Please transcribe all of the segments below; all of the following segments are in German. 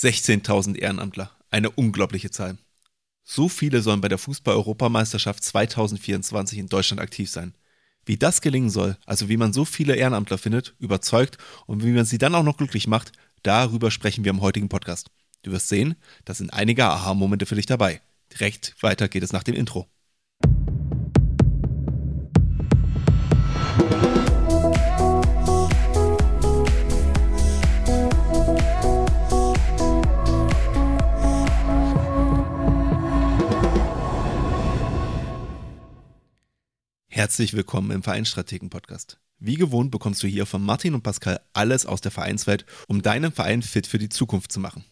16.000 Ehrenamtler, eine unglaubliche Zahl. So viele sollen bei der Fußball-Europameisterschaft 2024 in Deutschland aktiv sein. Wie das gelingen soll, also wie man so viele Ehrenamtler findet, überzeugt und wie man sie dann auch noch glücklich macht, darüber sprechen wir im heutigen Podcast. Du wirst sehen, da sind einige Aha-Momente für dich dabei. Direkt weiter geht es nach dem Intro. Herzlich willkommen im Vereinsstrategen-Podcast. Wie gewohnt bekommst du hier von Martin und Pascal alles aus der Vereinswelt, um deinen Verein fit für die Zukunft zu machen.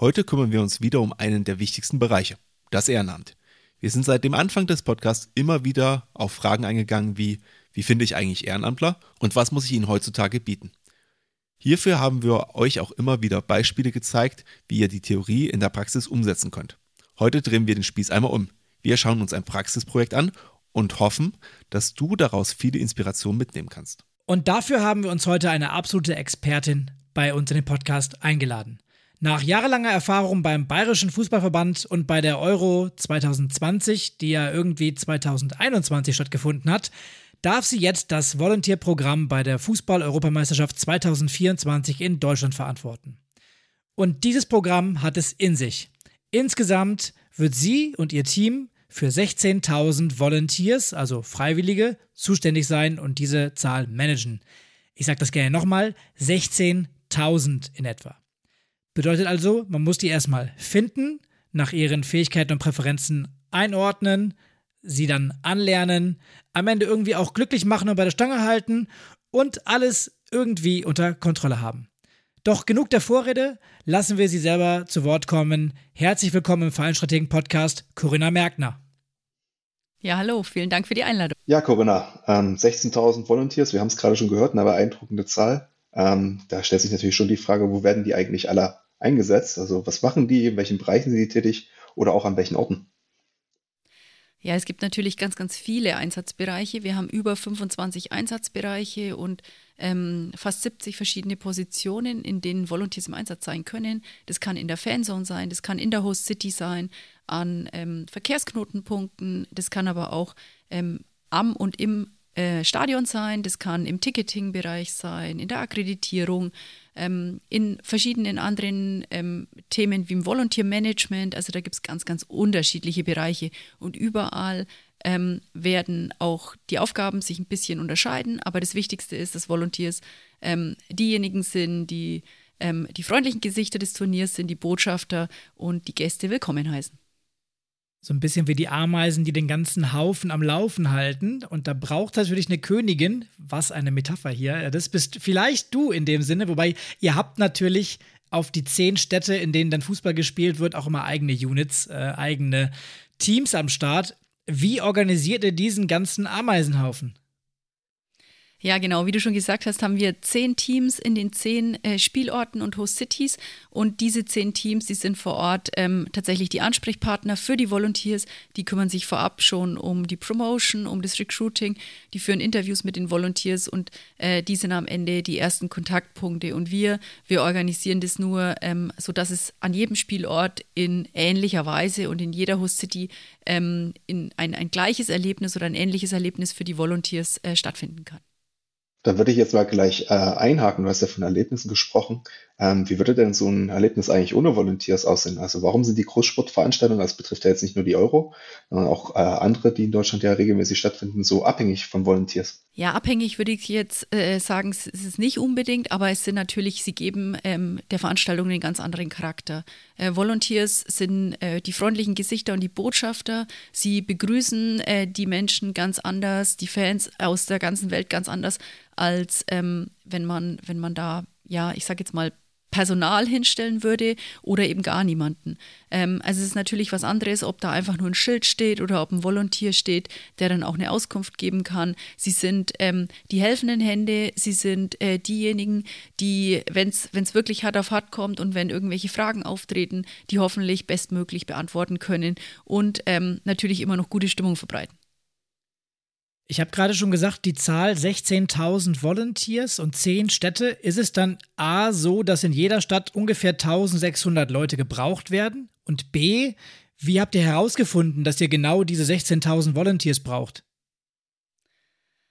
Heute kümmern wir uns wieder um einen der wichtigsten Bereiche, das Ehrenamt. Wir sind seit dem Anfang des Podcasts immer wieder auf Fragen eingegangen wie, wie finde ich eigentlich Ehrenamtler und was muss ich ihnen heutzutage bieten? Hierfür haben wir euch auch immer wieder Beispiele gezeigt, wie ihr die Theorie in der Praxis umsetzen könnt. Heute drehen wir den Spieß einmal um. Wir schauen uns ein Praxisprojekt an und hoffen, dass du daraus viele Inspirationen mitnehmen kannst. Und dafür haben wir uns heute eine absolute Expertin bei uns in den Podcast eingeladen. Nach jahrelanger Erfahrung beim Bayerischen Fußballverband und bei der Euro 2020, die ja irgendwie 2021 stattgefunden hat, darf sie jetzt das Volontierprogramm bei der Fußball-Europameisterschaft 2024 in Deutschland verantworten. Und dieses Programm hat es in sich. Insgesamt wird sie und ihr Team für 16.000 Volunteers, also Freiwillige, zuständig sein und diese Zahl managen. Ich sage das gerne nochmal, 16.000 in etwa. Bedeutet also, man muss die erstmal finden, nach ihren Fähigkeiten und Präferenzen einordnen, sie dann anlernen, am Ende irgendwie auch glücklich machen und bei der Stange halten und alles irgendwie unter Kontrolle haben. Doch genug der Vorrede, lassen wir sie selber zu Wort kommen. Herzlich willkommen im Vereinsstrategen Podcast, Corinna Merkner. Ja, hallo, vielen Dank für die Einladung. Ja, Corinna, ähm, 16.000 Volunteers, wir haben es gerade schon gehört, eine beeindruckende Zahl. Ähm, da stellt sich natürlich schon die Frage, wo werden die eigentlich alle eingesetzt? Also was machen die, in welchen Bereichen sind die tätig oder auch an welchen Orten? Ja, es gibt natürlich ganz, ganz viele Einsatzbereiche. Wir haben über 25 Einsatzbereiche und ähm, fast 70 verschiedene Positionen, in denen Volunteers im Einsatz sein können. Das kann in der Fanzone sein, das kann in der Host City sein, an ähm, Verkehrsknotenpunkten, das kann aber auch ähm, am und im äh, Stadion sein, das kann im Ticketing-Bereich sein, in der Akkreditierung, ähm, in verschiedenen anderen ähm, Themen wie im Volunteer-Management. Also da gibt es ganz, ganz unterschiedliche Bereiche und überall ähm, werden auch die Aufgaben sich ein bisschen unterscheiden. Aber das Wichtigste ist, dass Volunteers ähm, diejenigen sind, die die freundlichen Gesichter des Turniers sind, die Botschafter und die Gäste willkommen heißen. So ein bisschen wie die Ameisen, die den ganzen Haufen am Laufen halten. Und da braucht natürlich eine Königin. Was eine Metapher hier. Das bist vielleicht du in dem Sinne. Wobei ihr habt natürlich auf die zehn Städte, in denen dann Fußball gespielt wird, auch immer eigene Units, äh, eigene Teams am Start. Wie organisiert ihr diesen ganzen Ameisenhaufen? Ja, genau. Wie du schon gesagt hast, haben wir zehn Teams in den zehn äh, Spielorten und Host Cities. Und diese zehn Teams, die sind vor Ort ähm, tatsächlich die Ansprechpartner für die Volunteers. Die kümmern sich vorab schon um die Promotion, um das Recruiting. Die führen Interviews mit den Volunteers und äh, die sind am Ende die ersten Kontaktpunkte. Und wir, wir organisieren das nur, ähm, sodass es an jedem Spielort in ähnlicher Weise und in jeder Host City ähm, in ein, ein gleiches Erlebnis oder ein ähnliches Erlebnis für die Volunteers äh, stattfinden kann. Da würde ich jetzt mal gleich äh, einhaken. Du hast ja von Erlebnissen gesprochen. Ähm, wie würde denn so ein Erlebnis eigentlich ohne Volunteers aussehen? Also warum sind die Großsportveranstaltungen, das betrifft ja jetzt nicht nur die Euro, sondern auch äh, andere, die in Deutschland ja regelmäßig stattfinden, so abhängig von Volunteers? Ja, abhängig würde ich jetzt äh, sagen, es ist nicht unbedingt, aber es sind natürlich, sie geben ähm, der Veranstaltung einen ganz anderen Charakter. Äh, Volunteers sind äh, die freundlichen Gesichter und die Botschafter. Sie begrüßen äh, die Menschen ganz anders, die Fans aus der ganzen Welt ganz anders, als ähm, wenn man, wenn man da, ja, ich sage jetzt mal, Personal hinstellen würde oder eben gar niemanden. Ähm, also es ist natürlich was anderes, ob da einfach nur ein Schild steht oder ob ein Volontier steht, der dann auch eine Auskunft geben kann. Sie sind ähm, die helfenden Hände, sie sind äh, diejenigen, die, wenn es wirklich hart auf hart kommt und wenn irgendwelche Fragen auftreten, die hoffentlich bestmöglich beantworten können und ähm, natürlich immer noch gute Stimmung verbreiten. Ich habe gerade schon gesagt, die Zahl 16.000 Volunteers und 10 Städte. Ist es dann A so, dass in jeder Stadt ungefähr 1600 Leute gebraucht werden? Und B, wie habt ihr herausgefunden, dass ihr genau diese 16.000 Volunteers braucht?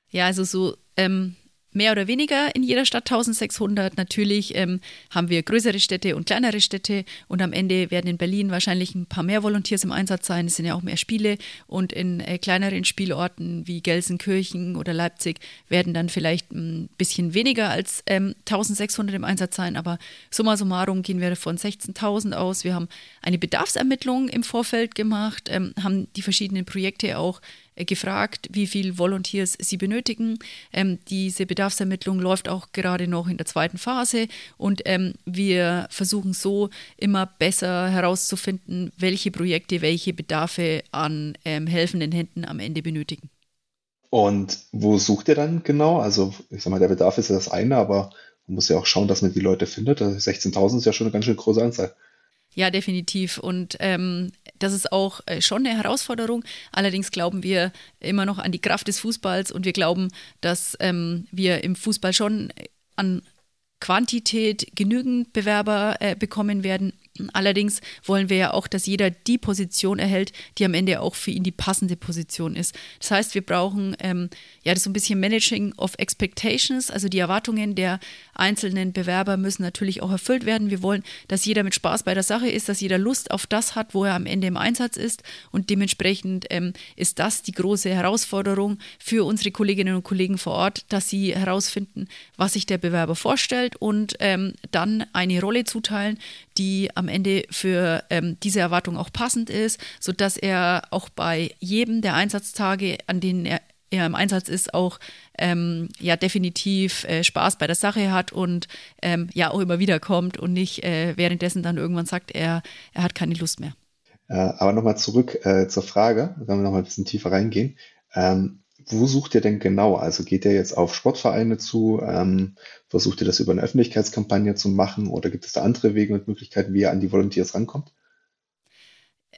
Ja, also so ähm, mehr oder weniger in jeder Stadt 1600. Natürlich ähm, haben wir größere Städte und kleinere Städte und am Ende werden in Berlin wahrscheinlich ein paar mehr Volunteers im Einsatz sein. Es sind ja auch mehr Spiele und in äh, kleineren Spielorten wie Gelsenkirchen oder Leipzig werden dann vielleicht ein bisschen weniger als ähm, 1600 im Einsatz sein, aber summa summarum gehen wir von 16.000 aus. Wir haben eine Bedarfsermittlung im Vorfeld gemacht, ähm, haben die verschiedenen Projekte auch gefragt, wie viel Volunteers sie benötigen. Ähm, diese Bedarfsermittlung läuft auch gerade noch in der zweiten Phase und ähm, wir versuchen so immer besser herauszufinden, welche Projekte welche Bedarfe an ähm, helfenden Händen am Ende benötigen. Und wo sucht ihr dann genau? Also, ich sag mal, der Bedarf ist ja das eine, aber man muss ja auch schauen, dass man die Leute findet. 16.000 also ist ja schon eine ganz schön große Anzahl. Ja, definitiv. Und ähm, das ist auch äh, schon eine Herausforderung. Allerdings glauben wir immer noch an die Kraft des Fußballs und wir glauben, dass ähm, wir im Fußball schon an Quantität genügend Bewerber äh, bekommen werden. Allerdings wollen wir ja auch, dass jeder die Position erhält, die am Ende auch für ihn die passende Position ist. Das heißt, wir brauchen ähm, ja so ein bisschen Managing of Expectations, also die Erwartungen der einzelnen Bewerber müssen natürlich auch erfüllt werden. Wir wollen, dass jeder mit Spaß bei der Sache ist, dass jeder Lust auf das hat, wo er am Ende im Einsatz ist. Und dementsprechend ähm, ist das die große Herausforderung für unsere Kolleginnen und Kollegen vor Ort, dass sie herausfinden, was sich der Bewerber vorstellt und ähm, dann eine Rolle zuteilen, die am Ende für ähm, diese Erwartung auch passend ist, sodass er auch bei jedem der Einsatztage, an denen er, er im Einsatz ist, auch ähm, ja definitiv äh, Spaß bei der Sache hat und ähm, ja auch immer wieder kommt und nicht äh, währenddessen dann irgendwann sagt, er, er hat keine Lust mehr. Äh, aber nochmal zurück äh, zur Frage, wenn wir nochmal ein bisschen tiefer reingehen. Ähm, wo sucht ihr denn genau? Also geht ihr jetzt auf Sportvereine zu? Ähm, versucht ihr das über eine Öffentlichkeitskampagne zu machen oder gibt es da andere Wege und Möglichkeiten, wie ihr an die Volunteers rankommt?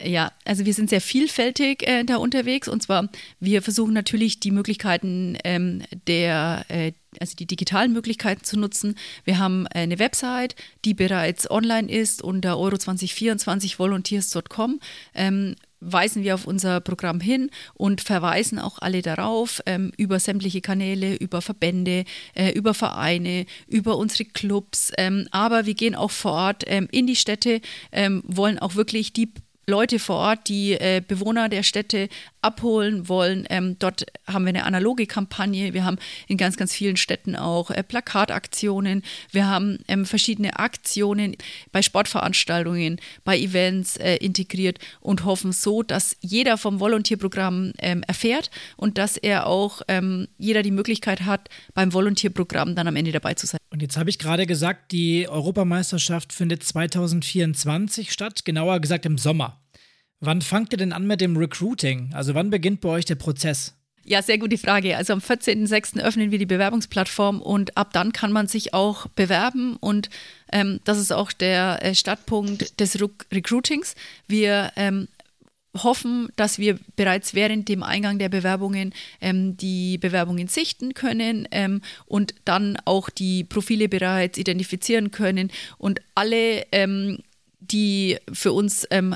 Ja, also wir sind sehr vielfältig äh, da unterwegs und zwar wir versuchen natürlich die Möglichkeiten ähm, der äh, also die digitalen Möglichkeiten zu nutzen. Wir haben eine Website, die bereits online ist unter euro2024volunteers.com. Ähm, weisen wir auf unser Programm hin und verweisen auch alle darauf ähm, über sämtliche Kanäle, über Verbände, äh, über Vereine, über unsere Clubs. Ähm, aber wir gehen auch vor Ort ähm, in die Städte, ähm, wollen auch wirklich die Leute vor Ort, die äh, Bewohner der Städte abholen wollen. Ähm, dort haben wir eine analoge Kampagne. Wir haben in ganz, ganz vielen Städten auch äh, Plakataktionen. Wir haben ähm, verschiedene Aktionen bei Sportveranstaltungen, bei Events äh, integriert und hoffen so, dass jeder vom Volontierprogramm ähm, erfährt und dass er auch ähm, jeder die Möglichkeit hat, beim Volontierprogramm dann am Ende dabei zu sein. Und jetzt habe ich gerade gesagt, die Europameisterschaft findet 2024 statt, genauer gesagt im Sommer. Wann fangt ihr denn an mit dem Recruiting? Also wann beginnt bei euch der Prozess? Ja, sehr gute Frage. Also am 14.06. öffnen wir die Bewerbungsplattform und ab dann kann man sich auch bewerben und ähm, das ist auch der äh, Startpunkt des Re Recruitings. Wir ähm, hoffen, dass wir bereits während dem Eingang der Bewerbungen ähm, die Bewerbungen sichten können ähm, und dann auch die Profile bereits identifizieren können und alle ähm, die für uns ähm,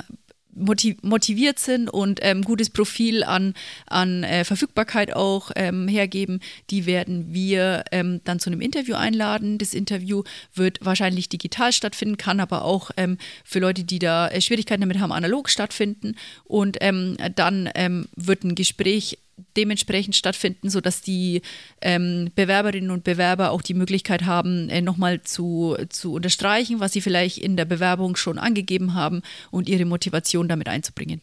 motiviert sind und ähm, gutes Profil an, an äh, Verfügbarkeit auch ähm, hergeben, die werden wir ähm, dann zu einem Interview einladen. Das Interview wird wahrscheinlich digital stattfinden, kann aber auch ähm, für Leute, die da äh, Schwierigkeiten damit haben, analog stattfinden. Und ähm, dann ähm, wird ein Gespräch dementsprechend stattfinden, sodass die ähm, Bewerberinnen und Bewerber auch die Möglichkeit haben, äh, nochmal zu, zu unterstreichen, was sie vielleicht in der Bewerbung schon angegeben haben und ihre Motivation damit einzubringen.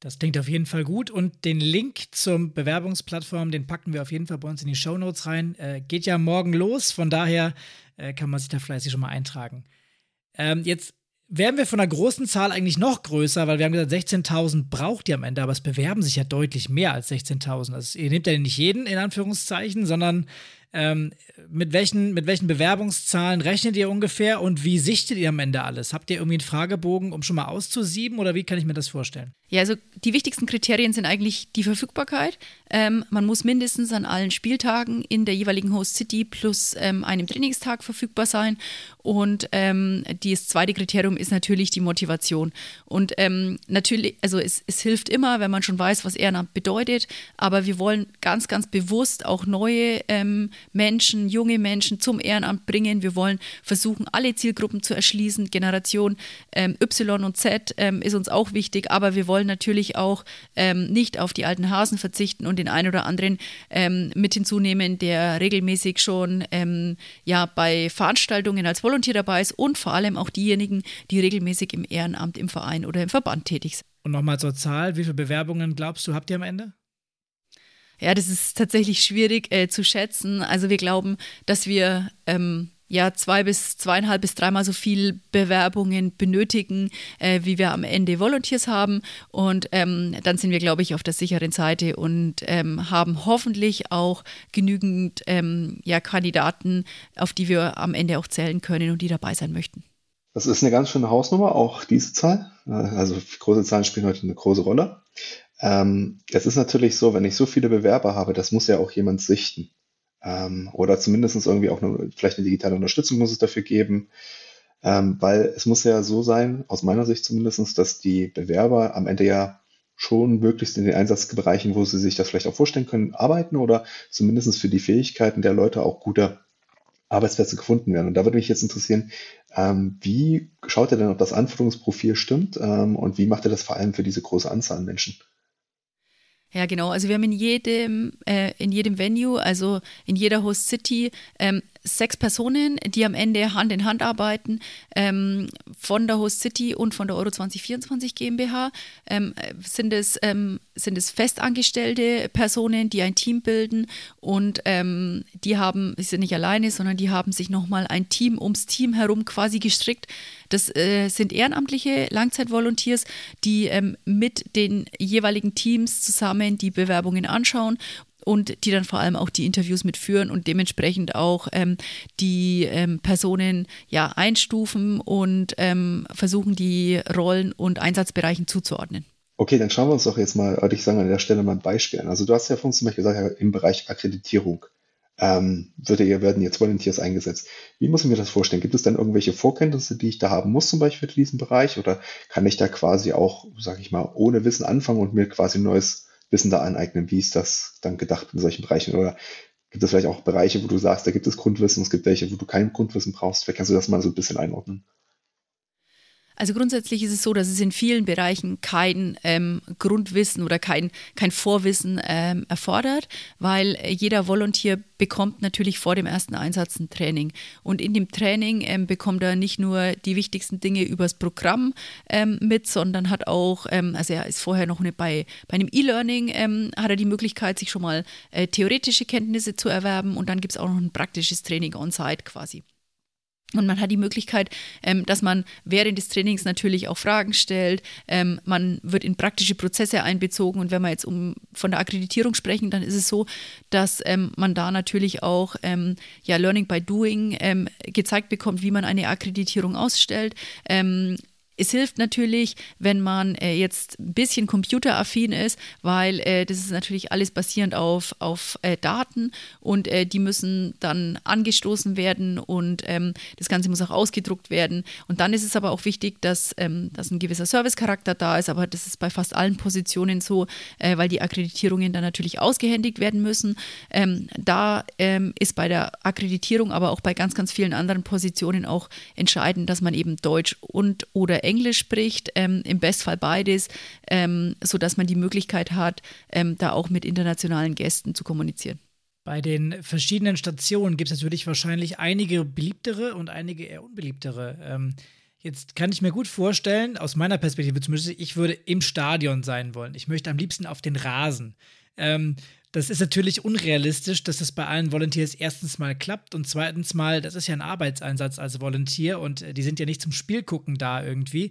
Das klingt auf jeden Fall gut und den Link zum Bewerbungsplattform, den packen wir auf jeden Fall bei uns in die Show Notes rein. Äh, geht ja morgen los, von daher äh, kann man sich da fleißig schon mal eintragen. Ähm, jetzt wären wir von einer großen Zahl eigentlich noch größer, weil wir haben gesagt, 16.000 braucht ihr am Ende, aber es bewerben sich ja deutlich mehr als 16.000. Also ihr nehmt ja nicht jeden in Anführungszeichen, sondern Ähm, mit, welchen, mit welchen Bewerbungszahlen rechnet ihr ungefähr und wie sichtet ihr am Ende alles? Habt ihr irgendwie einen Fragebogen, um schon mal auszusieben oder wie kann ich mir das vorstellen? Ja, also die wichtigsten Kriterien sind eigentlich die Verfügbarkeit. Ähm, man muss mindestens an allen Spieltagen in der jeweiligen Host City plus ähm, einem Trainingstag verfügbar sein. Und ähm, das zweite Kriterium ist natürlich die Motivation. Und ähm, natürlich, also es, es hilft immer, wenn man schon weiß, was Ehrenamt bedeutet. Aber wir wollen ganz, ganz bewusst auch neue ähm, Menschen, junge Menschen zum Ehrenamt bringen. Wir wollen versuchen, alle Zielgruppen zu erschließen. Generation ähm, Y und Z ist uns auch wichtig. Aber wir wollen natürlich auch nicht auf die alten Hasen verzichten und den einen oder anderen ähm, mit hinzunehmen, der regelmäßig schon ähm, ja, bei Veranstaltungen als Volontier dabei ist und vor allem auch diejenigen, die regelmäßig im Ehrenamt im Verein oder im Verband tätig sind. Und nochmal zur Zahl, wie viele Bewerbungen glaubst du, habt ihr am Ende? Ja, das ist tatsächlich schwierig äh, zu schätzen. Also wir glauben, dass wir ähm, ja zwei bis zweieinhalb bis dreimal so viel Bewerbungen benötigen, äh, wie wir am Ende Volunteers haben. Und ähm, dann sind wir, glaube ich, auf der sicheren Seite und ähm, haben hoffentlich auch genügend ähm, ja, Kandidaten, auf die wir am Ende auch zählen können und die dabei sein möchten. Das ist eine ganz schöne Hausnummer, auch diese Zahl. Also große Zahlen spielen heute eine große Rolle. Ähm, es ist natürlich so, wenn ich so viele Bewerber habe, das muss ja auch jemand sichten. Ähm, oder zumindest irgendwie auch eine, vielleicht eine digitale Unterstützung muss es dafür geben. Ähm, weil es muss ja so sein, aus meiner Sicht zumindest, dass die Bewerber am Ende ja schon möglichst in den Einsatzbereichen, wo sie sich das vielleicht auch vorstellen können, arbeiten oder zumindest für die Fähigkeiten der Leute auch gute Arbeitsplätze gefunden werden. Und da würde mich jetzt interessieren, ähm, wie schaut ihr denn, ob das Anforderungsprofil stimmt ähm, und wie macht ihr das vor allem für diese große Anzahl an Menschen? Ja, genau. Also wir haben in jedem, äh, in jedem Venue, also in jeder Host City, ähm, sechs Personen, die am Ende Hand in Hand arbeiten, ähm, von der Host City und von der Euro 2024 GmbH. Ähm, sind, es, ähm, sind es festangestellte Personen, die ein Team bilden und ähm, die haben, sie sind nicht alleine, sondern die haben sich nochmal ein Team ums Team herum quasi gestrickt das äh, sind ehrenamtliche Langzeitvolunteers, die ähm, mit den jeweiligen Teams zusammen die Bewerbungen anschauen und die dann vor allem auch die Interviews mitführen und dementsprechend auch ähm, die ähm, Personen ja einstufen und ähm, versuchen, die Rollen und Einsatzbereichen zuzuordnen. Okay, dann schauen wir uns doch jetzt mal, würde ich sagen, an der Stelle mal ein Beispiel an. Also du hast ja von zum Beispiel gesagt, im Bereich Akkreditierung ähm, wird, werden jetzt Volunteers eingesetzt. Wie muss ich mir das vorstellen? Gibt es dann irgendwelche Vorkenntnisse, die ich da haben muss, zum Beispiel für diesen Bereich? Oder kann ich da quasi auch, sage ich mal, ohne Wissen anfangen und mir quasi neues Wissen da aneignen? Wie ist das dann gedacht in solchen Bereichen? Oder gibt es vielleicht auch Bereiche, wo du sagst, da gibt es Grundwissen, es gibt welche, wo du kein Grundwissen brauchst? Vielleicht kannst du das mal so ein bisschen einordnen. Also grundsätzlich ist es so, dass es in vielen Bereichen kein ähm, Grundwissen oder kein, kein Vorwissen ähm, erfordert, weil jeder Volontier bekommt natürlich vor dem ersten Einsatz ein Training. Und in dem Training ähm, bekommt er nicht nur die wichtigsten Dinge übers Programm ähm, mit, sondern hat auch, ähm, also er ist vorher noch eine, bei, bei einem E-Learning, ähm, hat er die Möglichkeit, sich schon mal äh, theoretische Kenntnisse zu erwerben und dann gibt es auch noch ein praktisches Training on-site quasi. Und man hat die Möglichkeit, ähm, dass man während des Trainings natürlich auch Fragen stellt. Ähm, man wird in praktische Prozesse einbezogen. Und wenn wir jetzt um von der Akkreditierung sprechen, dann ist es so, dass ähm, man da natürlich auch ähm, ja, Learning by Doing ähm, gezeigt bekommt, wie man eine Akkreditierung ausstellt. Es hilft natürlich, wenn man äh, jetzt ein bisschen computeraffin ist, weil äh, das ist natürlich alles basierend auf, auf äh, Daten und äh, die müssen dann angestoßen werden und ähm, das Ganze muss auch ausgedruckt werden. Und dann ist es aber auch wichtig, dass, ähm, dass ein gewisser Servicecharakter da ist, aber das ist bei fast allen Positionen so, äh, weil die Akkreditierungen dann natürlich ausgehändigt werden müssen. Ähm, da ähm, ist bei der Akkreditierung, aber auch bei ganz, ganz vielen anderen Positionen auch entscheidend, dass man eben Deutsch und oder Englisch Englisch spricht, ähm, im Bestfall beides, ähm, sodass man die Möglichkeit hat, ähm, da auch mit internationalen Gästen zu kommunizieren. Bei den verschiedenen Stationen gibt es natürlich wahrscheinlich einige beliebtere und einige eher unbeliebtere. Ähm, jetzt kann ich mir gut vorstellen, aus meiner Perspektive zumindest, ich würde im Stadion sein wollen. Ich möchte am liebsten auf den Rasen. Ähm, das ist natürlich unrealistisch, dass das bei allen Volunteers erstens mal klappt und zweitens mal, das ist ja ein Arbeitseinsatz als Volunteer und äh, die sind ja nicht zum Spiel gucken da irgendwie.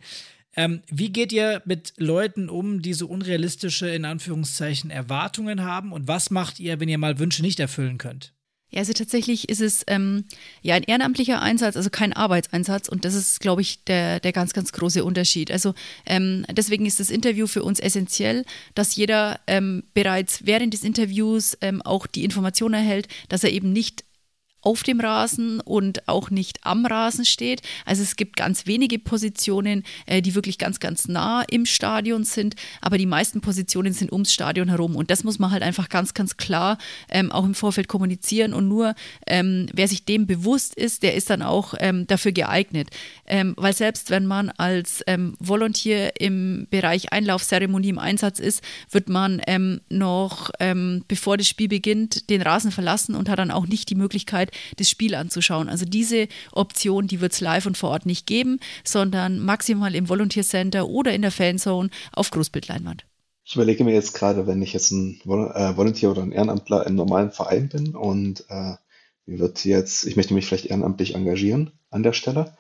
Ähm, wie geht ihr mit Leuten um, die so unrealistische, in Anführungszeichen, Erwartungen haben und was macht ihr, wenn ihr mal Wünsche nicht erfüllen könnt? Ja, also tatsächlich ist es ähm, ja ein ehrenamtlicher Einsatz, also kein Arbeitseinsatz und das ist, glaube ich, der, der ganz, ganz große Unterschied. Also ähm, deswegen ist das Interview für uns essentiell, dass jeder ähm, bereits während des Interviews ähm, auch die Information erhält, dass er eben nicht auf dem Rasen und auch nicht am Rasen steht. Also es gibt ganz wenige Positionen, äh, die wirklich ganz, ganz nah im Stadion sind, aber die meisten Positionen sind ums Stadion herum und das muss man halt einfach ganz, ganz klar ähm, auch im Vorfeld kommunizieren und nur ähm, wer sich dem bewusst ist, der ist dann auch ähm, dafür geeignet. Ähm, weil selbst wenn man als ähm, Volontier im Bereich Einlaufzeremonie im Einsatz ist, wird man ähm, noch, bevor das Spiel beginnt, den Rasen verlassen und hat dann auch nicht die Möglichkeit, Möglichkeit, das Spiel anzuschauen. Also diese Option, die wird es live und vor Ort nicht geben, sondern maximal im Volunteer Center oder in der Fanzone auf Großbildleinwand. Ich überlege mir jetzt gerade, wenn ich jetzt ein äh, Volunteer oder ein Ehrenamtler im normalen Verein bin und äh, wird jetzt, ich möchte mich vielleicht ehrenamtlich engagieren an der Stelle.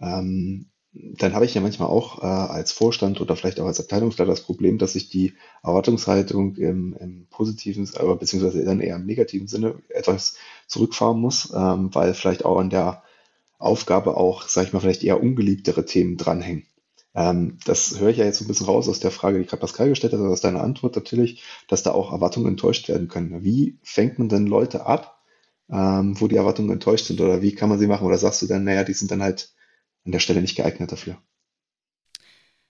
Ähm, dann habe ich ja manchmal auch äh, als Vorstand oder vielleicht auch als Abteilungsleiter das Problem, dass ich die Erwartungshaltung im, im positiven, äh, beziehungsweise dann eher im negativen Sinne etwas zurückfahren muss, ähm, weil vielleicht auch an der Aufgabe auch, sage ich mal, vielleicht eher ungeliebtere Themen dranhängen. Ähm, das höre ich ja jetzt so ein bisschen raus aus der Frage, die gerade Pascal gestellt hat, also aus deiner Antwort natürlich, dass da auch Erwartungen enttäuscht werden können. Wie fängt man denn Leute ab, ähm, wo die Erwartungen enttäuscht sind oder wie kann man sie machen? Oder sagst du dann, naja, die sind dann halt an der Stelle nicht geeignet dafür.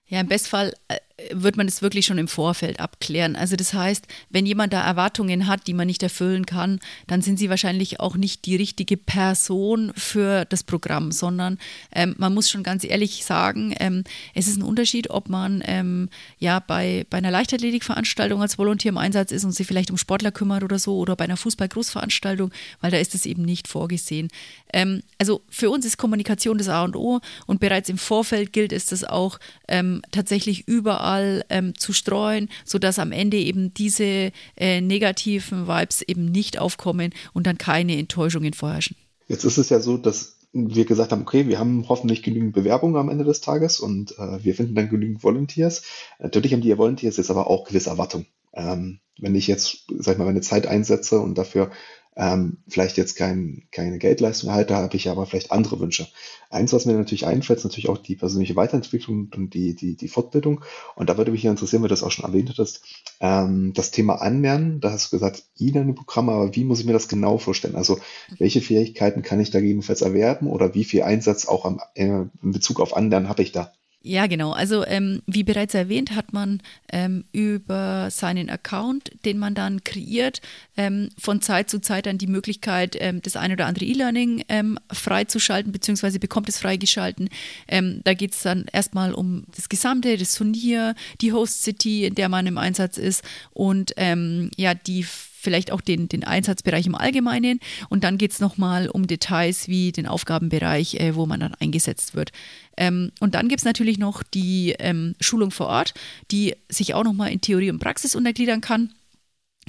Ja, im Bestfall äh, wird man das wirklich schon im Vorfeld abklären. Also das heißt, wenn jemand da Erwartungen hat, die man nicht erfüllen kann, dann sind sie wahrscheinlich auch nicht die richtige Person für das Programm, sondern ähm, man muss schon ganz ehrlich sagen, ähm, es ist ein Unterschied, ob man ähm, ja bei, bei einer Leichtathletikveranstaltung als Volontär im Einsatz ist und sich vielleicht um Sportler kümmert oder so oder bei einer Fußball-Großveranstaltung, weil da ist es eben nicht vorgesehen. Ähm, also für uns ist Kommunikation das A und O und bereits im Vorfeld gilt es das auch ähm, tatsächlich überall überall ähm, zu streuen, sodass am Ende eben diese äh, negativen Vibes eben nicht aufkommen und dann keine Enttäuschungen vorherrschen. Jetzt ist es ja so, dass wir gesagt haben, okay, wir haben hoffentlich genügend Bewerbungen am Ende des Tages und äh, wir finden dann genügend Volunteers. Natürlich haben die Volunteers jetzt aber auch gewisse Erwartungen. Ähm, wenn ich jetzt, sag ich mal, meine Zeit einsetze und dafür ähm, vielleicht jetzt kein, keine Geldleistung erhalte, habe ich aber vielleicht andere Wünsche. Eins, was mir natürlich einfällt, ist natürlich auch die persönliche Weiterentwicklung und die, die, die Fortbildung. Und da würde mich interessieren, weil du das auch schon erwähnt hattest, ähm, das Thema Anlernen. Da hast du gesagt, E-Learning-Programme, aber wie muss ich mir das genau vorstellen? Also welche Fähigkeiten kann ich da gegebenenfalls erwerben oder wie viel Einsatz auch am, äh, in Bezug auf Anlernen habe ich da? Ja, genau. Also ähm, wie bereits erwähnt, hat man ähm, über seinen Account, den man dann kreiert, ähm, von Zeit zu Zeit dann die Möglichkeit, ähm, das eine oder andere E-Learning ähm, freizuschalten, beziehungsweise bekommt es freigeschalten. Ähm, da geht es dann erstmal um das Gesamte, das Turnier, die Host City, in der man im Einsatz ist und ja, die vielleicht auch den, den Einsatzbereich im Allgemeinen und dann geht es nochmal um Details wie den Aufgabenbereich, äh, wo man dann eingesetzt wird. Ähm, und dann gibt es natürlich noch die ähm, Schulung vor Ort, die sich auch nochmal in Theorie und Praxis untergliedern kann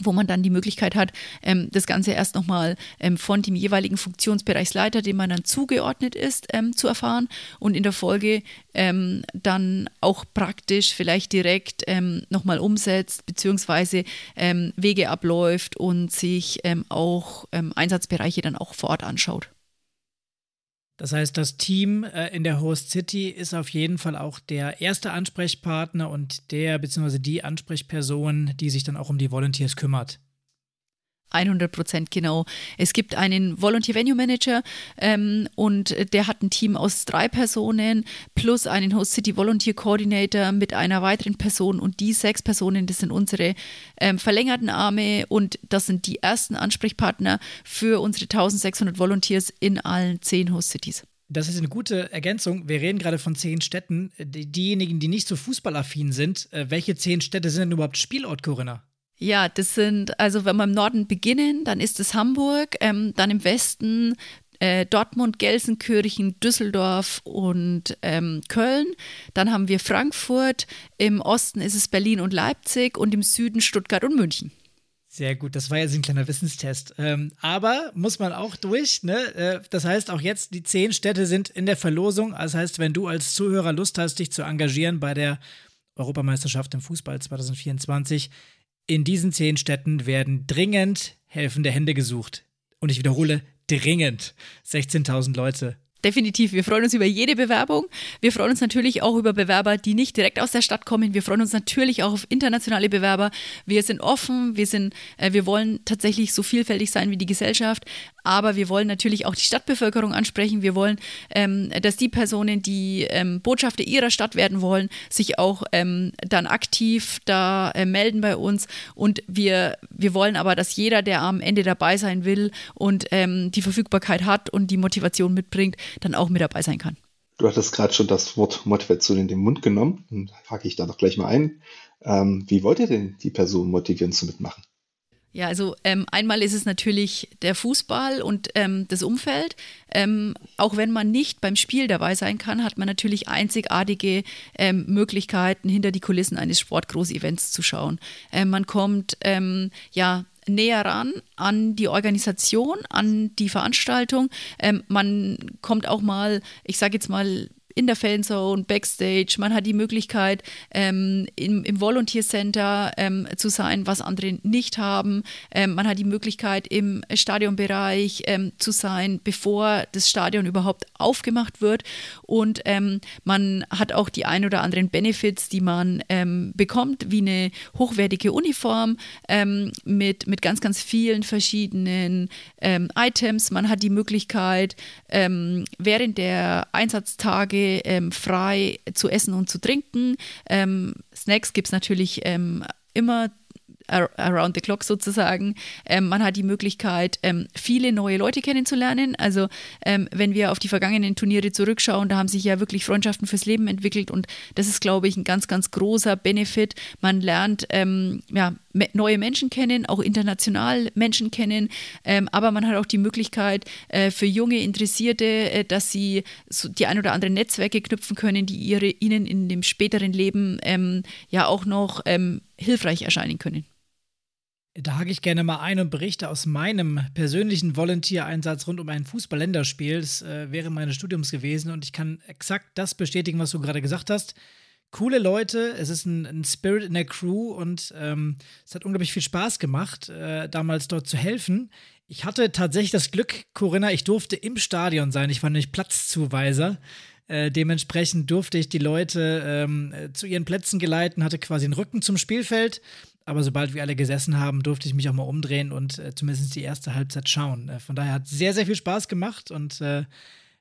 wo man dann die Möglichkeit hat, ähm, das Ganze erst nochmal ähm, von dem jeweiligen Funktionsbereichsleiter, dem man dann zugeordnet ist, ähm, zu erfahren und in der Folge dann auch praktisch vielleicht direkt ähm, nochmal umsetzt, beziehungsweise Wege abläuft und sich auch Einsatzbereiche dann auch vor Ort anschaut. Das heißt, das Team äh, in der Host City ist auf jeden Fall auch der erste Ansprechpartner und der bzw. die Ansprechperson, die sich dann auch um die Volunteers kümmert. 100 Prozent genau. Es gibt einen Volunteer Venue Manager ähm, und der hat ein Team aus drei Personen plus einen Host City Volunteer Coordinator mit einer weiteren Person und die sechs Personen, das sind unsere ähm, verlängerten Arme und das sind die ersten Ansprechpartner für unsere 1600 Volunteers in allen zehn Host Cities. Das ist eine gute Ergänzung. Wir reden gerade von zehn Städten. Diejenigen, die nicht so fußballaffin sind, äh, welche zehn Städte sind denn überhaupt Spielort, Corinna? Ja, das sind, also wenn wir im Norden beginnen, dann ist es Hamburg, ähm, dann im Westen äh, Dortmund, Gelsenkirchen, Düsseldorf und ähm, Köln. Dann haben wir Frankfurt, im Osten ist es Berlin und Leipzig und im Süden Stuttgart und München. Sehr gut, das war jetzt ein kleiner Wissenstest. Ähm, aber muss man auch durch, ne? Äh, das heißt, auch jetzt die zehn Städte sind in der Verlosung. Das heißt, wenn du als Zuhörer Lust hast, dich zu engagieren bei der Europameisterschaft im Fußball 2024, in diesen zehn Städten werden dringend helfende Hände gesucht. und ich wiederhole, dringend 16.000 Leute Definitiv. Wir freuen uns über jede Bewerbung. Wir freuen uns natürlich auch über Bewerber, die nicht direkt aus der Stadt kommen. Wir freuen uns natürlich auch auf internationale Bewerber. Wir sind offen. Wir sind, äh, wir wollen tatsächlich so vielfältig sein wie die Gesellschaft. Aber wir wollen natürlich auch die Stadtbevölkerung ansprechen. Wir wollen, ähm, dass die Personen, die ähm, Botschafter ihrer Stadt werden wollen, sich auch ähm, dann aktiv da äh, melden bei uns. Und wir, wir wollen aber, dass jeder, der am Ende dabei sein will und ähm, die Verfügbarkeit hat und die Motivation mitbringt, dann auch mit dabei sein kann. Du hattest gerade schon das Wort Motivation in den Mund genommen. Dann frage ich da doch gleich mal ein. Ähm, wie wollt ihr denn die Person motivieren zu mitmachen? Ja, also ähm, einmal ist es natürlich der Fußball und ähm, das Umfeld. Ähm, auch wenn man nicht beim Spiel dabei sein kann, hat man natürlich einzigartige ähm, Möglichkeiten, hinter die Kulissen eines Sportgroß-Events zu schauen. Ähm, man kommt ähm, ja näher ran an die Organisation, an die Veranstaltung. Man kommt auch mal, ich sage jetzt mal, in der Fanzone, Backstage. Man hat die Möglichkeit, ähm, im, im Volunteer Center ähm, zu sein, was andere nicht haben. Ähm, man hat die Möglichkeit, im Stadionbereich ähm, zu sein, bevor das Stadion überhaupt aufgemacht wird. Und ähm, man hat auch die ein oder anderen Benefits, die man ähm, bekommt, wie eine hochwertige Uniform mit, mit ganz, ganz vielen verschiedenen Items. Man hat die Möglichkeit, während der Einsatztage ähm, frei zu essen und zu trinken. Ähm, Snacks gibt es natürlich ähm, immer around the clock sozusagen. Ähm, man hat die Möglichkeit, ähm, viele neue Leute kennenzulernen. Also ähm, wenn wir auf die vergangenen Turniere zurückschauen, da haben sich ja wirklich Freundschaften fürs Leben entwickelt und das ist, glaube ich, ein ganz, ganz großer Benefit. Man lernt ähm, ja, neue Menschen kennen, auch international Menschen kennen, ähm, aber man hat auch die Möglichkeit äh, für junge Interessierte, äh, dass sie so die ein oder anderen Netzwerke knüpfen können, die ihre, ihnen in dem späteren Leben ähm, ja auch noch hilfreich erscheinen können. Da hake ich gerne mal ein und berichte aus meinem persönlichen Volunteer-Einsatz rund um ein Fußballländerspiel. Das äh, wäre meines Studiums gewesen und ich kann exakt das bestätigen, was du gerade gesagt hast. Coole Leute, es ist ein, ein Spirit in der Crew und ähm, es hat unglaublich viel Spaß gemacht, äh, damals dort zu helfen. Ich hatte tatsächlich das Glück, Corinna, ich durfte im Stadion sein. Ich war nämlich Platzzuweiser. Äh, dementsprechend durfte ich die Leute ähm, zu ihren Plätzen geleiten, hatte quasi einen Rücken zum Spielfeld aber sobald wir alle gesessen haben, durfte ich mich auch mal umdrehen und äh, zumindest die erste Halbzeit schauen. Äh, von daher hat es sehr, sehr viel Spaß gemacht und äh,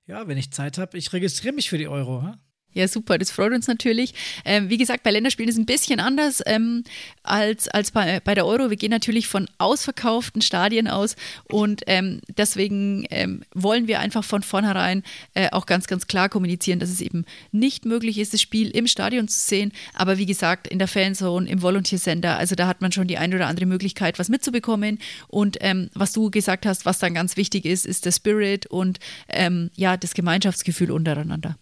ja, wenn ich Zeit habe, ich registriere mich für die Euro. Ha? Ja, super, das freut uns natürlich. Ähm, wie gesagt, bei Länderspielen ist es ein bisschen anders ähm, als, als bei, bei der Euro. Wir gehen natürlich von ausverkauften Stadien aus und ähm, deswegen ähm, wollen wir einfach von vornherein äh, auch ganz, ganz klar kommunizieren, dass es eben nicht möglich ist, das Spiel im Stadion zu sehen. Aber wie gesagt, in der Fanzone, im Volunteer Center, also da hat man schon die eine oder andere Möglichkeit, was mitzubekommen. Und ähm, was du gesagt hast, was dann ganz wichtig ist, ist der Spirit und ähm, ja, das Gemeinschaftsgefühl untereinander.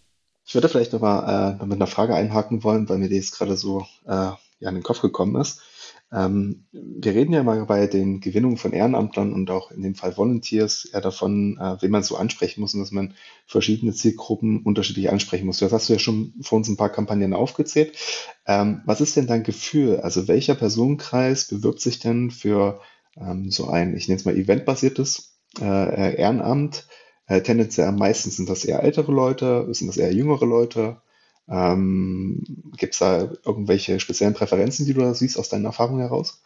Ich würde vielleicht nochmal äh, mit einer Frage einhaken wollen, weil mir die jetzt gerade so äh, ja, in den Kopf gekommen ist. Ähm, wir reden ja mal bei den Gewinnungen von Ehrenamtlern und auch in dem Fall Volunteers ja davon, äh, wen man so ansprechen muss und dass man verschiedene Zielgruppen unterschiedlich ansprechen muss. Das hast du ja schon vor uns ein paar Kampagnen aufgezählt. Ähm, was ist denn dein Gefühl? Also welcher Personenkreis bewirbt sich denn für ähm, so ein, ich nenne es mal eventbasiertes äh, Ehrenamt? Äh, tendenziell meistens sind das eher ältere Leute, sind das eher jüngere Leute. Ähm, Gibt es da irgendwelche speziellen Präferenzen, die du da siehst aus deinen Erfahrungen heraus?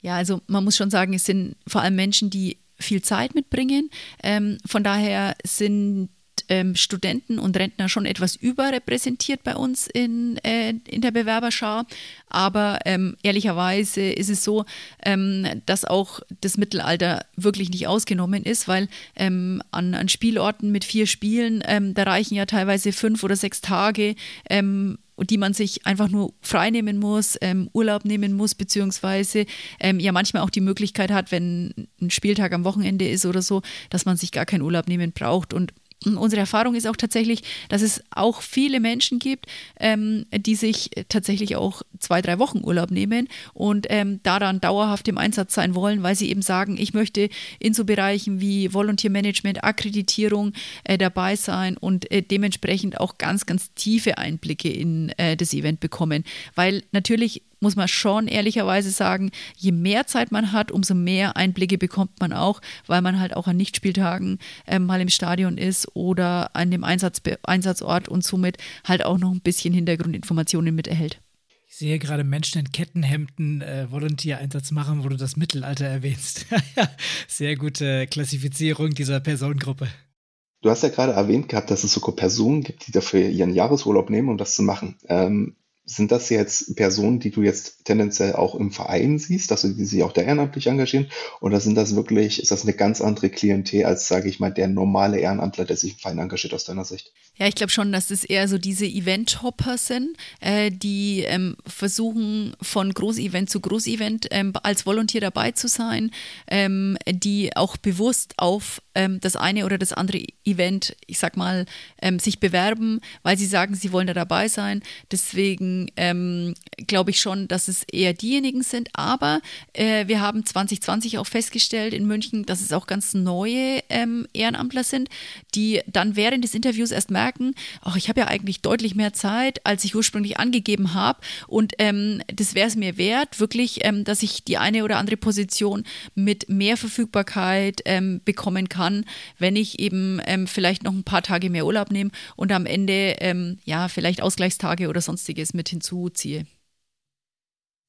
Ja, also man muss schon sagen, es sind vor allem Menschen, die viel Zeit mitbringen. Ähm, von daher sind ähm, Studenten und Rentner schon etwas überrepräsentiert bei uns in, äh, in der Bewerberschau. Aber ähm, ehrlicherweise ist es so, ähm, dass auch das Mittelalter wirklich nicht ausgenommen ist, weil ähm, an, an Spielorten mit vier Spielen, ähm, da reichen ja teilweise fünf oder sechs Tage ähm, die man sich einfach nur freinehmen muss, ähm, Urlaub nehmen muss, beziehungsweise ähm, ja manchmal auch die Möglichkeit hat, wenn ein Spieltag am Wochenende ist oder so, dass man sich gar keinen Urlaub nehmen braucht. Und Unsere Erfahrung ist auch tatsächlich, dass es auch viele Menschen gibt, ähm, die sich tatsächlich auch zwei, drei Wochen Urlaub nehmen und ähm, da dann dauerhaft im Einsatz sein wollen, weil sie eben sagen, ich möchte in so Bereichen wie Volunteer Management, Akkreditierung äh, dabei sein und äh, dementsprechend auch ganz, ganz tiefe Einblicke in äh, das Event bekommen. Weil natürlich muss man schon ehrlicherweise sagen, je mehr Zeit man hat, umso mehr Einblicke bekommt man auch, weil man halt auch an Nichtspieltagen äh, mal im Stadion ist oder an dem Einsatz, Einsatzort und somit halt auch noch ein bisschen Hintergrundinformationen mit erhält. Ich sehe gerade Menschen in Kettenhemden äh, Volontier-Einsatz machen, wo du das Mittelalter erwähnst. Sehr gute Klassifizierung dieser Personengruppe. Du hast ja gerade erwähnt gehabt, dass es sogar Personen gibt, die dafür ihren Jahresurlaub nehmen, um das zu machen. Ähm, sind das jetzt Personen, die du jetzt tendenziell auch im Verein siehst, also die sich auch da ehrenamtlich engagieren? Oder sind das wirklich, ist das eine ganz andere Klientel als, sage ich mal, der normale Ehrenamtler, der sich im Verein engagiert aus deiner Sicht? Ja, ich glaube schon, dass es eher so diese Event-Hopper sind, äh, die ähm, versuchen, von Großevent zu Großevent ähm, als Volontier dabei zu sein, ähm, die auch bewusst auf ähm, das eine oder das andere Event, ich sag mal, ähm, sich bewerben, weil sie sagen, sie wollen da dabei sein. Deswegen ähm, glaube ich schon, dass es eher diejenigen sind. Aber äh, wir haben 2020 auch festgestellt in München, dass es auch ganz neue ähm, Ehrenamtler sind, die dann während des Interviews erst merken, ach, ich habe ja eigentlich deutlich mehr Zeit, als ich ursprünglich angegeben habe. Und ähm, das wäre es mir wert, wirklich, ähm, dass ich die eine oder andere Position mit mehr Verfügbarkeit ähm, bekommen kann, wenn ich eben ähm, vielleicht noch ein paar Tage mehr Urlaub nehme und am Ende ja vielleicht Ausgleichstage oder sonstiges mit hinzuziehe.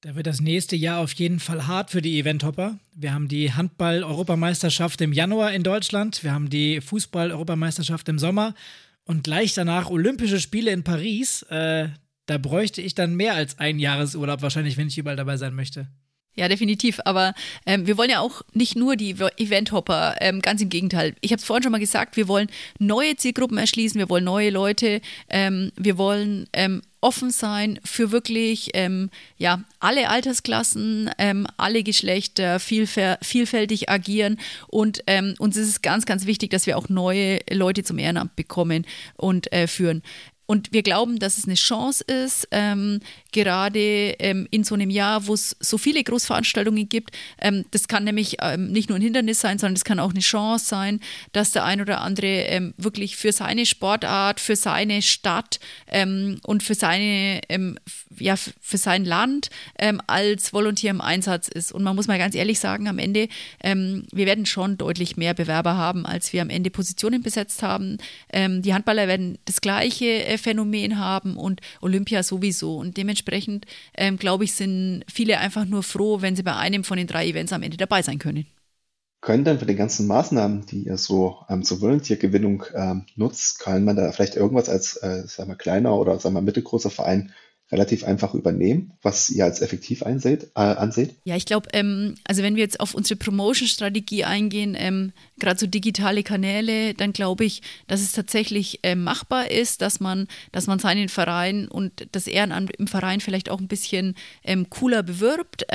Da wird das nächste Jahr auf jeden Fall hart für die Eventhopper. Wir haben die Handball-Europameisterschaft im Januar in Deutschland, wir haben die Fußball-Europameisterschaft im Sommer und gleich danach Olympische Spiele in Paris. Äh, da bräuchte ich dann mehr als ein Jahresurlaub wahrscheinlich, wenn ich überall dabei sein möchte. Ja, definitiv. Aber ähm, wir wollen ja auch nicht nur die Eventhopper, ähm, ganz im Gegenteil. Ich habe es vorhin schon mal gesagt, wir wollen neue Zielgruppen erschließen, wir wollen neue Leute, ähm, wir wollen ähm, offen sein für wirklich ähm, ja, alle Altersklassen, ähm, alle Geschlechter, vielfältig agieren. Und uns ist es ganz, ganz wichtig, dass wir auch neue Leute zum Ehrenamt bekommen und äh, führen. Und wir glauben, dass es eine Chance ist, ähm, gerade ähm, in so einem Jahr, wo es so viele Großveranstaltungen gibt. Ähm, das kann nämlich ähm, nicht nur ein Hindernis sein, sondern es kann auch eine Chance sein, dass der ein oder andere ähm, wirklich für seine Sportart, für seine Stadt ähm, und für seine, ja, für sein Land als Volontär im Einsatz ist. Und man muss mal ganz ehrlich sagen, am Ende, wir werden schon deutlich mehr Bewerber haben, als wir am Ende Positionen besetzt haben. die Handballer werden das gleiche äh, Phänomen haben und Olympia sowieso. Und dementsprechend, ähm, glaube ich, sind viele einfach nur froh, wenn sie bei einem von den drei Events am Ende dabei sein können. Können dann für die ganzen Maßnahmen, die ihr so ähm, zur Volunteer-Gewinnung ähm, nutzt, kann man da vielleicht irgendwas als, äh, sagen wir, kleiner oder sagen wir, mittelgroßer Verein relativ einfach übernehmen, was ihr als effektiv einseht, äh, anseht? Ja, ich glaube, ähm, also wenn wir jetzt auf unsere Promotion-Strategie eingehen, ähm, gerade so digitale Kanäle, dann glaube ich, dass es tatsächlich äh, machbar ist, dass man, dass man seinen Verein und das Ehrenamt im Verein vielleicht auch ein bisschen ähm, cooler bewirbt.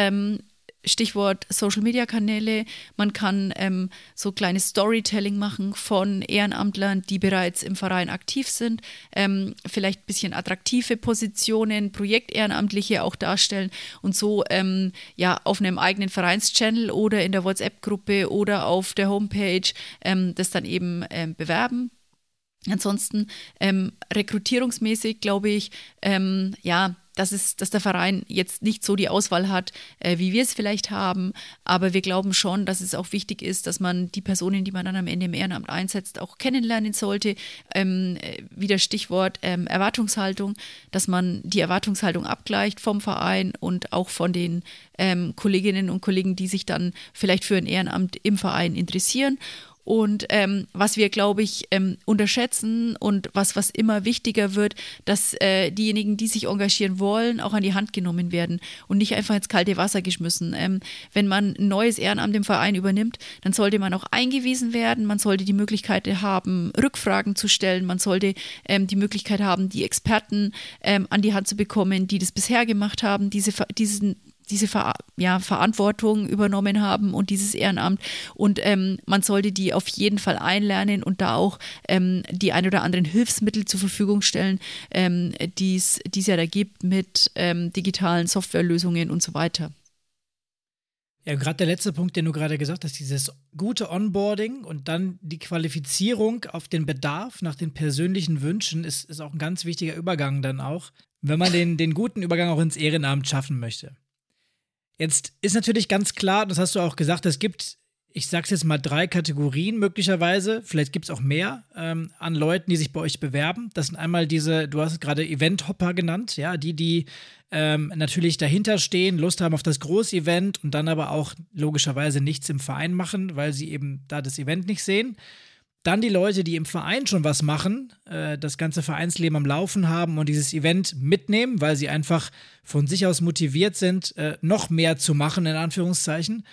Stichwort Social-Media-Kanäle. Man kann ähm, so kleines Storytelling machen von Ehrenamtlern, die bereits im Verein aktiv sind. Ähm, vielleicht ein bisschen attraktive Positionen, Projektehrenamtliche auch darstellen und so ähm, ja auf einem eigenen Vereinschannel oder in der WhatsApp-Gruppe oder auf der Homepage ähm, das dann eben ähm, bewerben. Ansonsten ähm, rekrutierungsmäßig glaube ich, ja, dass, es, dass der Verein jetzt nicht so die Auswahl hat, äh, wie wir es vielleicht haben. Aber wir glauben schon, dass es auch wichtig ist, dass man die Personen, die man dann am Ende im Ehrenamt einsetzt, auch kennenlernen sollte. Ähm, äh, wieder Stichwort ähm, Erwartungshaltung, dass man die Erwartungshaltung abgleicht vom Verein und auch von den ähm, Kolleginnen und Kollegen, die sich dann vielleicht für ein Ehrenamt im Verein interessieren. Und ähm, was wir, glaube ich, ähm, unterschätzen und was, was immer wichtiger wird, dass äh, diejenigen, die sich engagieren wollen, auch an die Hand genommen werden und nicht einfach ins kalte Wasser geschmissen. Ähm, wenn man ein neues Ehrenamt im Verein übernimmt, dann sollte man auch eingewiesen werden, man sollte die Möglichkeit haben, Rückfragen zu stellen, man sollte ähm, die Möglichkeit haben, die Experten ähm, an die Hand zu bekommen, die das bisher gemacht haben, diese, diesen diese Ver ja, Verantwortung übernommen haben und dieses Ehrenamt. Und ähm, man sollte die auf jeden Fall einlernen und da auch ähm, die ein oder anderen Hilfsmittel zur Verfügung stellen, ähm, die es ja da gibt mit ähm, digitalen Softwarelösungen und so weiter. Ja, gerade der letzte Punkt, den du gerade gesagt hast, dieses gute Onboarding und dann die Qualifizierung auf den Bedarf nach den persönlichen Wünschen ist, ist auch ein ganz wichtiger Übergang dann auch, wenn man den, den guten Übergang auch ins Ehrenamt schaffen möchte. Jetzt ist natürlich ganz klar, das hast du auch gesagt, es gibt ich sag's jetzt mal, drei Kategorien möglicherweise, vielleicht gibt es auch mehr, ähm, an Leuten, die sich bei euch bewerben. Das sind einmal diese, du hast gerade Event-Hopper genannt, ja, die, die ähm, natürlich dahinter stehen, Lust haben auf das Großevent und dann aber auch logischerweise nichts im Verein machen, weil sie eben da das Event nicht sehen. Dann die Leute, die im Verein schon was machen, äh, das ganze Vereinsleben am Laufen haben und dieses Event mitnehmen, weil sie einfach von sich aus motiviert sind, äh, noch mehr zu machen, in Anführungszeichen.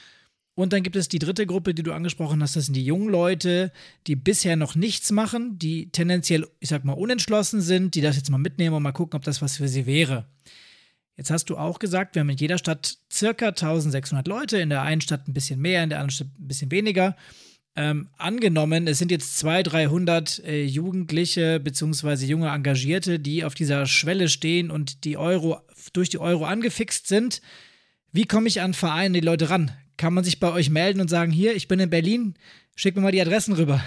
Und dann gibt es die dritte Gruppe, die du angesprochen hast, das sind die jungen Leute, die bisher noch nichts machen, die tendenziell, ich sag mal, unentschlossen sind, die das jetzt mal mitnehmen und mal gucken, ob das was für sie wäre. Jetzt hast du auch gesagt, wir haben in jeder Stadt circa 1600 Leute, in der einen Stadt ein bisschen mehr, in der anderen Stadt ein bisschen weniger. Ähm, angenommen, es sind jetzt 200, 300 äh, Jugendliche bzw. junge Engagierte, die auf dieser Schwelle stehen und die Euro durch die Euro angefixt sind. Wie komme ich an Vereine, die Leute ran? kann man sich bei euch melden und sagen, hier, ich bin in Berlin, schick mir mal die Adressen rüber.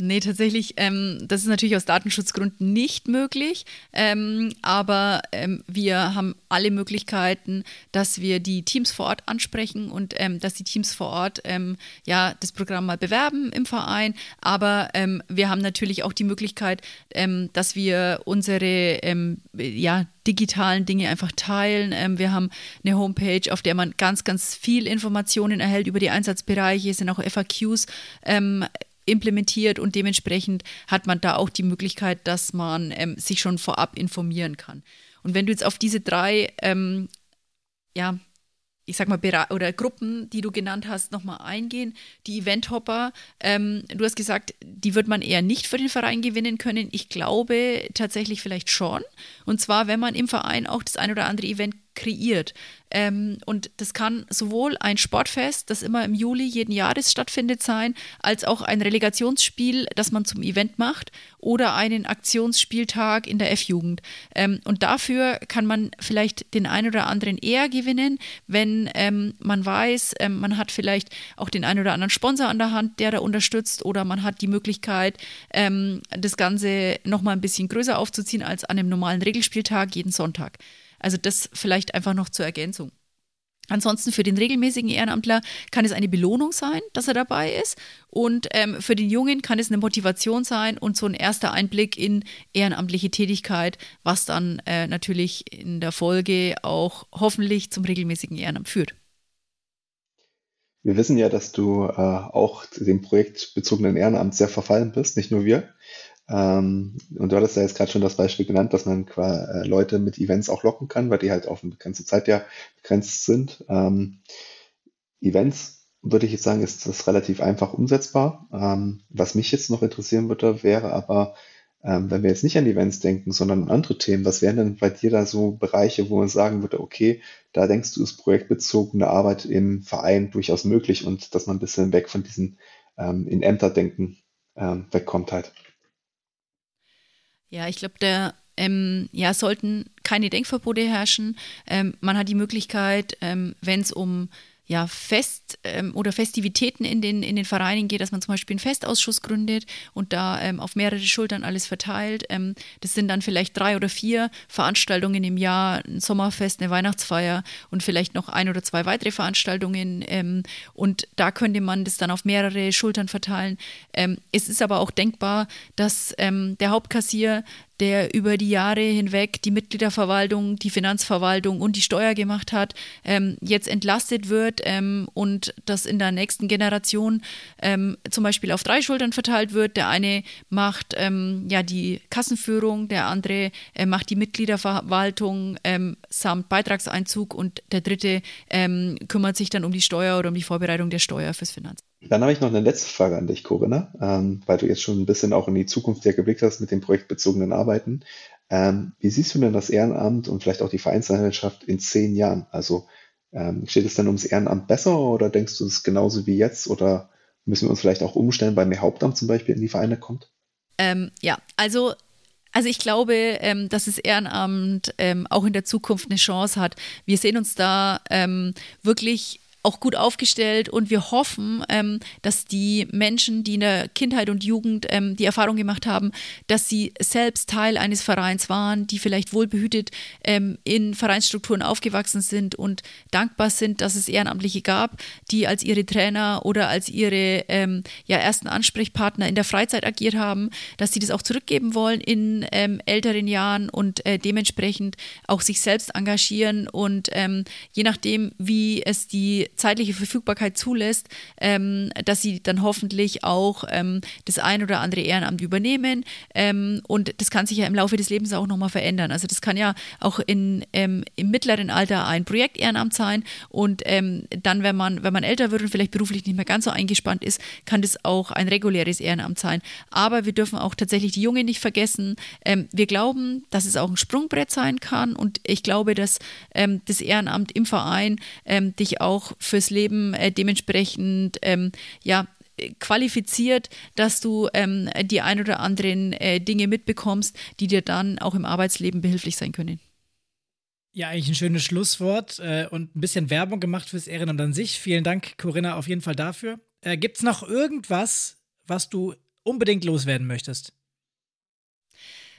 Nee, tatsächlich, ähm, das ist natürlich aus Datenschutzgründen nicht möglich. Ähm, aber ähm, wir haben alle Möglichkeiten, dass wir die Teams vor Ort ansprechen und ähm, dass die Teams vor Ort ähm, ja das Programm mal bewerben im Verein. Aber ähm, wir haben natürlich auch die Möglichkeit, dass wir unsere ja, digitalen Dinge einfach teilen. wir haben eine Homepage, auf der man ganz, ganz viel Informationen erhält über die Einsatzbereiche. Es sind auch FAQs implementiert und dementsprechend hat man da auch die Möglichkeit, dass man ähm, sich schon vorab informieren kann. Und wenn du jetzt auf diese drei, ähm, ja, ich sag mal, oder Gruppen, die du genannt hast, nochmal eingehen. Die Eventhopper, ähm, du hast gesagt, die wird man eher nicht für den Verein gewinnen können. Ich glaube tatsächlich vielleicht schon. Und zwar, wenn man im Verein auch das ein oder andere Event kreiert. Ähm, und das kann sowohl ein Sportfest, das immer im Juli jeden Jahres stattfindet, sein, als auch ein Relegationsspiel, das man zum Event macht, oder einen Aktionsspieltag in der F-Jugend. Ähm, und dafür kann man vielleicht den einen oder anderen eher gewinnen, wenn ähm, man weiß, ähm, man hat vielleicht auch den einen oder anderen Sponsor an der Hand, der da unterstützt, oder man hat die Möglichkeit, ähm, das Ganze nochmal ein bisschen größer aufzuziehen als an einem normalen Regelspieltag jeden Sonntag. Also das vielleicht einfach noch zur Ergänzung. Ansonsten für den regelmäßigen Ehrenamtler kann es eine Belohnung sein, dass er dabei ist. Und ähm, für den Jungen kann es eine Motivation sein und so ein erster Einblick in ehrenamtliche Tätigkeit, was dann äh, natürlich in der Folge auch hoffentlich zum regelmäßigen Ehrenamt führt. Wir wissen ja, dass du äh, auch dem projektbezogenen Ehrenamt sehr verfallen bist, nicht nur wir. Ähm, und du hattest ja jetzt gerade schon das Beispiel genannt, dass man äh, Leute mit Events auch locken kann, weil die halt auf eine begrenzte Zeit ja begrenzt sind. Ähm, Events, würde ich jetzt sagen, ist das relativ einfach umsetzbar. Ähm, was mich jetzt noch interessieren würde, wäre aber, ähm, wenn wir jetzt nicht an Events denken, sondern an andere Themen, was wären denn bei dir da so Bereiche, wo man sagen würde, okay, da denkst du, ist projektbezogene Arbeit im Verein durchaus möglich und dass man ein bisschen weg von diesen ähm, in Ämter denken ähm, wegkommt halt. Ja, ich glaube, da ähm, ja, sollten keine Denkverbote herrschen. Ähm, man hat die Möglichkeit, ähm, wenn es um ja, Fest ähm, oder Festivitäten in den, in den Vereinen geht, dass man zum Beispiel einen Festausschuss gründet und da ähm, auf mehrere Schultern alles verteilt. Ähm, das sind dann vielleicht drei oder vier Veranstaltungen im Jahr, ein Sommerfest, eine Weihnachtsfeier und vielleicht noch ein oder zwei weitere Veranstaltungen. Ähm, und da könnte man das dann auf mehrere Schultern verteilen. Ähm, es ist aber auch denkbar, dass ähm, der Hauptkassier der über die Jahre hinweg die Mitgliederverwaltung, die Finanzverwaltung und die Steuer gemacht hat, ähm, jetzt entlastet wird ähm, und das in der nächsten Generation ähm, zum Beispiel auf drei Schultern verteilt wird. Der eine macht ähm, ja die Kassenführung, der andere äh, macht die Mitgliederverwaltung ähm, samt Beitragseinzug und der dritte ähm, kümmert sich dann um die Steuer oder um die Vorbereitung der Steuer fürs Finanzamt. Dann habe ich noch eine letzte Frage an dich, Corinna, ähm, weil du jetzt schon ein bisschen auch in die Zukunft ja geblickt hast mit den projektbezogenen Arbeiten. Ähm, wie siehst du denn das Ehrenamt und vielleicht auch die Vereinslandschaft in zehn Jahren? Also ähm, steht es dann ums Ehrenamt besser oder denkst du es genauso wie jetzt oder müssen wir uns vielleicht auch umstellen, weil mehr Hauptamt zum Beispiel in die Vereine kommt? Ähm, ja, also also ich glaube, ähm, dass das Ehrenamt ähm, auch in der Zukunft eine Chance hat. Wir sehen uns da ähm, wirklich auch gut aufgestellt und wir hoffen, ähm, dass die Menschen, die in der Kindheit und Jugend ähm, die Erfahrung gemacht haben, dass sie selbst Teil eines Vereins waren, die vielleicht wohlbehütet ähm, in Vereinsstrukturen aufgewachsen sind und dankbar sind, dass es Ehrenamtliche gab, die als ihre Trainer oder als ihre ähm, ja, ersten Ansprechpartner in der Freizeit agiert haben, dass sie das auch zurückgeben wollen in ähm, älteren Jahren und äh, dementsprechend auch sich selbst engagieren und ähm, je nachdem, wie es die zeitliche Verfügbarkeit zulässt, ähm, dass sie dann hoffentlich auch ähm, das ein oder andere Ehrenamt übernehmen. Ähm, und das kann sich ja im Laufe des Lebens auch nochmal verändern. Also das kann ja auch in, ähm, im mittleren Alter ein Projektehrenamt sein. Und ähm, dann, wenn man, wenn man älter wird und vielleicht beruflich nicht mehr ganz so eingespannt ist, kann das auch ein reguläres Ehrenamt sein. Aber wir dürfen auch tatsächlich die Jungen nicht vergessen. Ähm, wir glauben, dass es auch ein Sprungbrett sein kann. Und ich glaube, dass das Ehrenamt im Verein dich auch fürs Leben äh, dementsprechend ähm, ja qualifiziert, dass du ähm, die ein oder anderen äh, Dinge mitbekommst, die dir dann auch im Arbeitsleben behilflich sein können. Ja, eigentlich ein schönes Schlusswort äh, und ein bisschen Werbung gemacht fürs Ehrenamt an sich. Vielen Dank, Corinna, auf jeden Fall dafür. Äh, Gibt es noch irgendwas, was du unbedingt loswerden möchtest?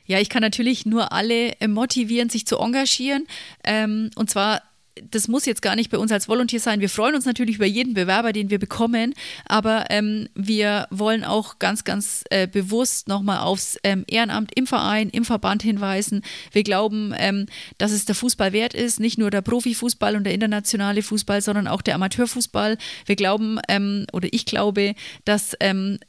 Ja, ich kann natürlich nur alle äh, motivieren, sich zu engagieren. Ähm, und zwar das muss jetzt gar nicht bei uns als Volunteer sein. Wir freuen uns natürlich über jeden Bewerber, den wir bekommen, aber ähm, wir wollen auch ganz, ganz äh, bewusst nochmal aufs ähm, Ehrenamt im Verein, im Verband hinweisen. Wir glauben, ähm, dass es der Fußball wert ist, nicht nur der Profifußball und der internationale Fußball, sondern auch der Amateurfußball. Wir glauben ähm, oder ich glaube, dass ähm,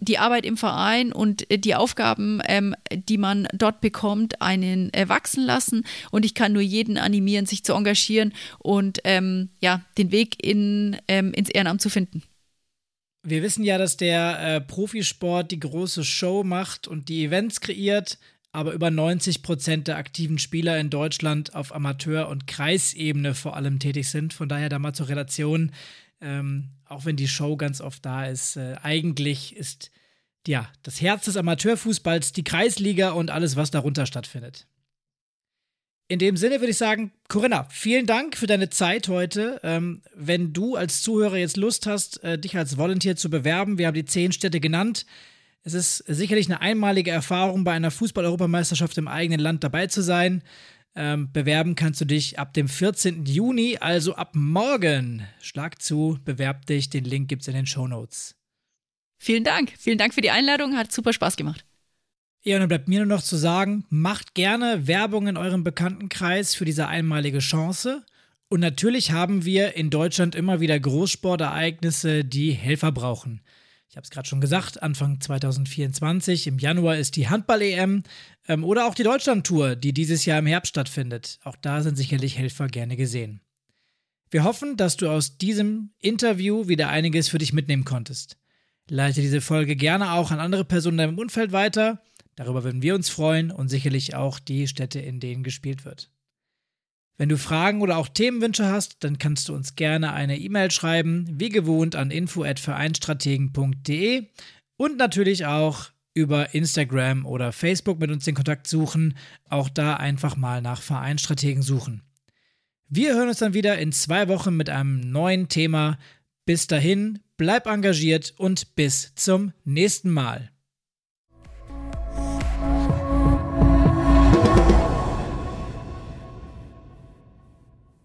die Arbeit im Verein und äh, die Aufgaben, ähm, die man dort bekommt, einen äh, wachsen lassen. Und ich kann nur jeden animieren, sich zu engagieren und ähm, ja, den Weg in, ähm, ins Ehrenamt zu finden. Wir wissen ja, dass der äh, Profisport die große Show macht und die Events kreiert, aber über 90 Prozent der aktiven Spieler in Deutschland auf Amateur- und Kreisebene vor allem tätig sind. Von daher da mal zur Relation. Ähm, auch wenn die Show ganz oft da ist, äh, eigentlich ist ja das Herz des Amateurfußballs die Kreisliga und alles, was darunter stattfindet. In dem Sinne würde ich sagen, Corinna, vielen Dank für deine Zeit heute. Ähm, wenn du als Zuhörer jetzt Lust hast, äh, dich als Volunteer zu bewerben, wir haben die zehn Städte genannt. Es ist sicherlich eine einmalige Erfahrung, bei einer Fußball-Europameisterschaft im eigenen Land dabei zu sein. Ähm, bewerben kannst du dich ab dem 14. Juni, also ab morgen. Schlag zu, bewerb dich. Den Link gibt es in den Show Notes. Vielen Dank. Vielen Dank für die Einladung. Hat super Spaß gemacht. Ja, und dann bleibt mir nur noch zu sagen, macht gerne Werbung in eurem Bekanntenkreis für diese einmalige Chance. Und natürlich haben wir in Deutschland immer wieder Großsportereignisse, die Helfer brauchen. Ich habe es gerade schon gesagt, Anfang 2024, im Januar ist die Handball-EM ähm, oder auch die Deutschland-Tour, die dieses Jahr im Herbst stattfindet. Auch da sind sicherlich Helfer gerne gesehen. Wir hoffen, dass du aus diesem Interview wieder einiges für dich mitnehmen konntest. Leite diese Folge gerne auch an andere Personen in deinem Umfeld weiter. Darüber würden wir uns freuen und sicherlich auch die Städte, in denen gespielt wird. Wenn du Fragen oder auch Themenwünsche hast, dann kannst du uns gerne eine E-Mail schreiben, wie gewohnt an info@vereinstrategen.de und natürlich auch über Instagram oder Facebook mit uns den Kontakt suchen. Auch da einfach mal nach Vereinstrategen suchen. Wir hören uns dann wieder in zwei Wochen mit einem neuen Thema. Bis dahin, bleib engagiert und bis zum nächsten Mal.